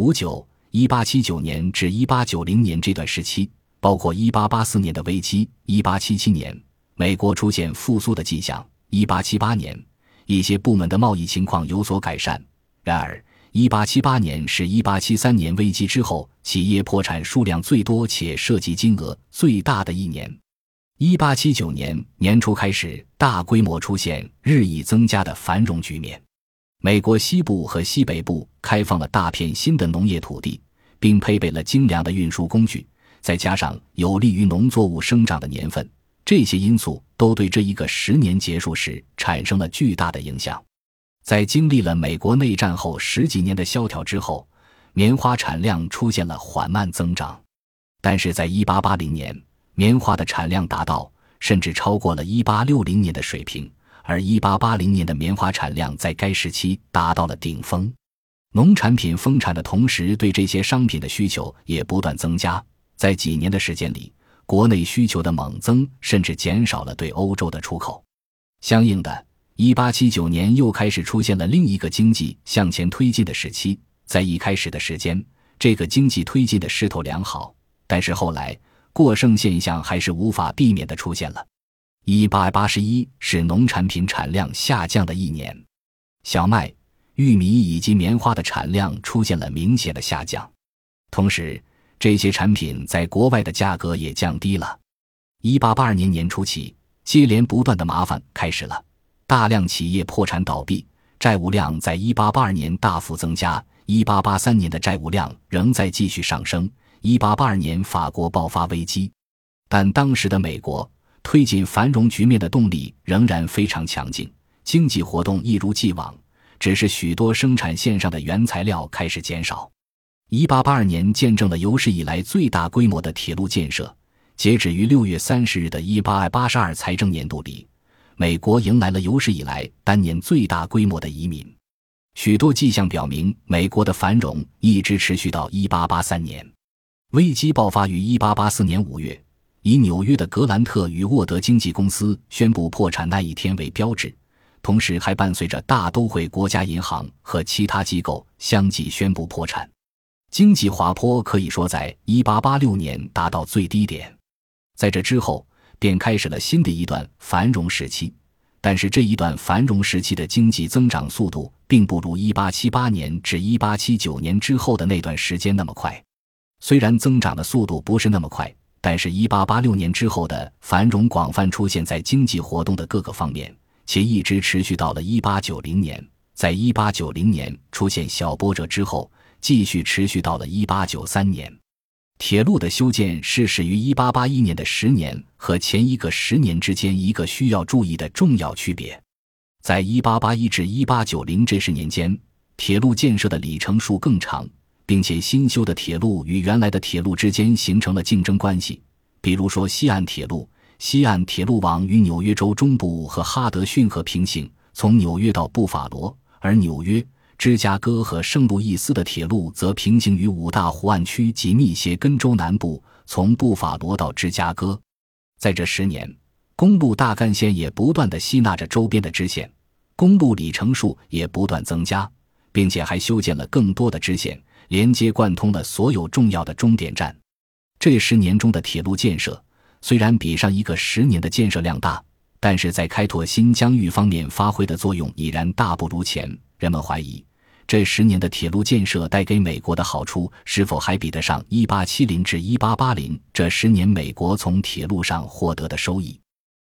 五九一八七九年至一八九零年这段时期，包括一八八四年的危机。一八七七年，美国出现复苏的迹象。一八七八年，一些部门的贸易情况有所改善。然而，一八七八年是一八七三年危机之后企业破产数量最多且涉及金额最大的一年。一八七九年年初开始，大规模出现日益增加的繁荣局面。美国西部和西北部开放了大片新的农业土地，并配备了精良的运输工具，再加上有利于农作物生长的年份，这些因素都对这一个十年结束时产生了巨大的影响。在经历了美国内战后十几年的萧条之后，棉花产量出现了缓慢增长，但是在1880年，棉花的产量达到甚至超过了1860年的水平，而1880年的棉花产量在该时期达到了顶峰。农产品丰产的同时，对这些商品的需求也不断增加。在几年的时间里，国内需求的猛增甚至减少了对欧洲的出口，相应的。一八七九年又开始出现了另一个经济向前推进的时期。在一开始的时间，这个经济推进的势头良好，但是后来过剩现象还是无法避免的出现了。一八八十一是农产品产量下降的一年，小麦、玉米以及棉花的产量出现了明显的下降，同时这些产品在国外的价格也降低了。一八八二年年初起，接连不断的麻烦开始了。大量企业破产倒闭，债务量在1882年大幅增加。1883年的债务量仍在继续上升。1882年，法国爆发危机，但当时的美国推进繁荣局面的动力仍然非常强劲，经济活动一如既往，只是许多生产线上的原材料开始减少。1882年见证了有史以来最大规模的铁路建设。截止于6月30日的1882财政年度里。美国迎来了有史以来单年最大规模的移民，许多迹象表明，美国的繁荣一直持续到1883年。危机爆发于1884年5月，以纽约的格兰特与沃德经纪公司宣布破产那一天为标志，同时还伴随着大都会国家银行和其他机构相继宣布破产。经济滑坡可以说在1886年达到最低点，在这之后。便开始了新的一段繁荣时期，但是这一段繁荣时期的经济增长速度并不如1878年至1879年之后的那段时间那么快。虽然增长的速度不是那么快，但是1886年之后的繁荣广泛出现在经济活动的各个方面，且一直持续到了1890年。在1890年出现小波折之后，继续持续到了1893年。铁路的修建是始于1881年的十年和前一个十年之间一个需要注意的重要区别。在1881至1890这十年间，铁路建设的里程数更长，并且新修的铁路与原来的铁路之间形成了竞争关系。比如说，西岸铁路，西岸铁路网与纽约州中部和哈德逊河平行，从纽约到布法罗，而纽约。芝加哥和圣路易斯的铁路则平行于五大湖岸区及密歇根州南部，从布法罗到芝加哥。在这十年，公路大干线也不断的吸纳着周边的支线，公路里程数也不断增加，并且还修建了更多的支线，连接贯通了所有重要的终点站。这十年中的铁路建设虽然比上一个十年的建设量大，但是在开拓新疆域方面发挥的作用已然大不如前。人们怀疑。这十年的铁路建设带给美国的好处，是否还比得上1870至1880这十年美国从铁路上获得的收益？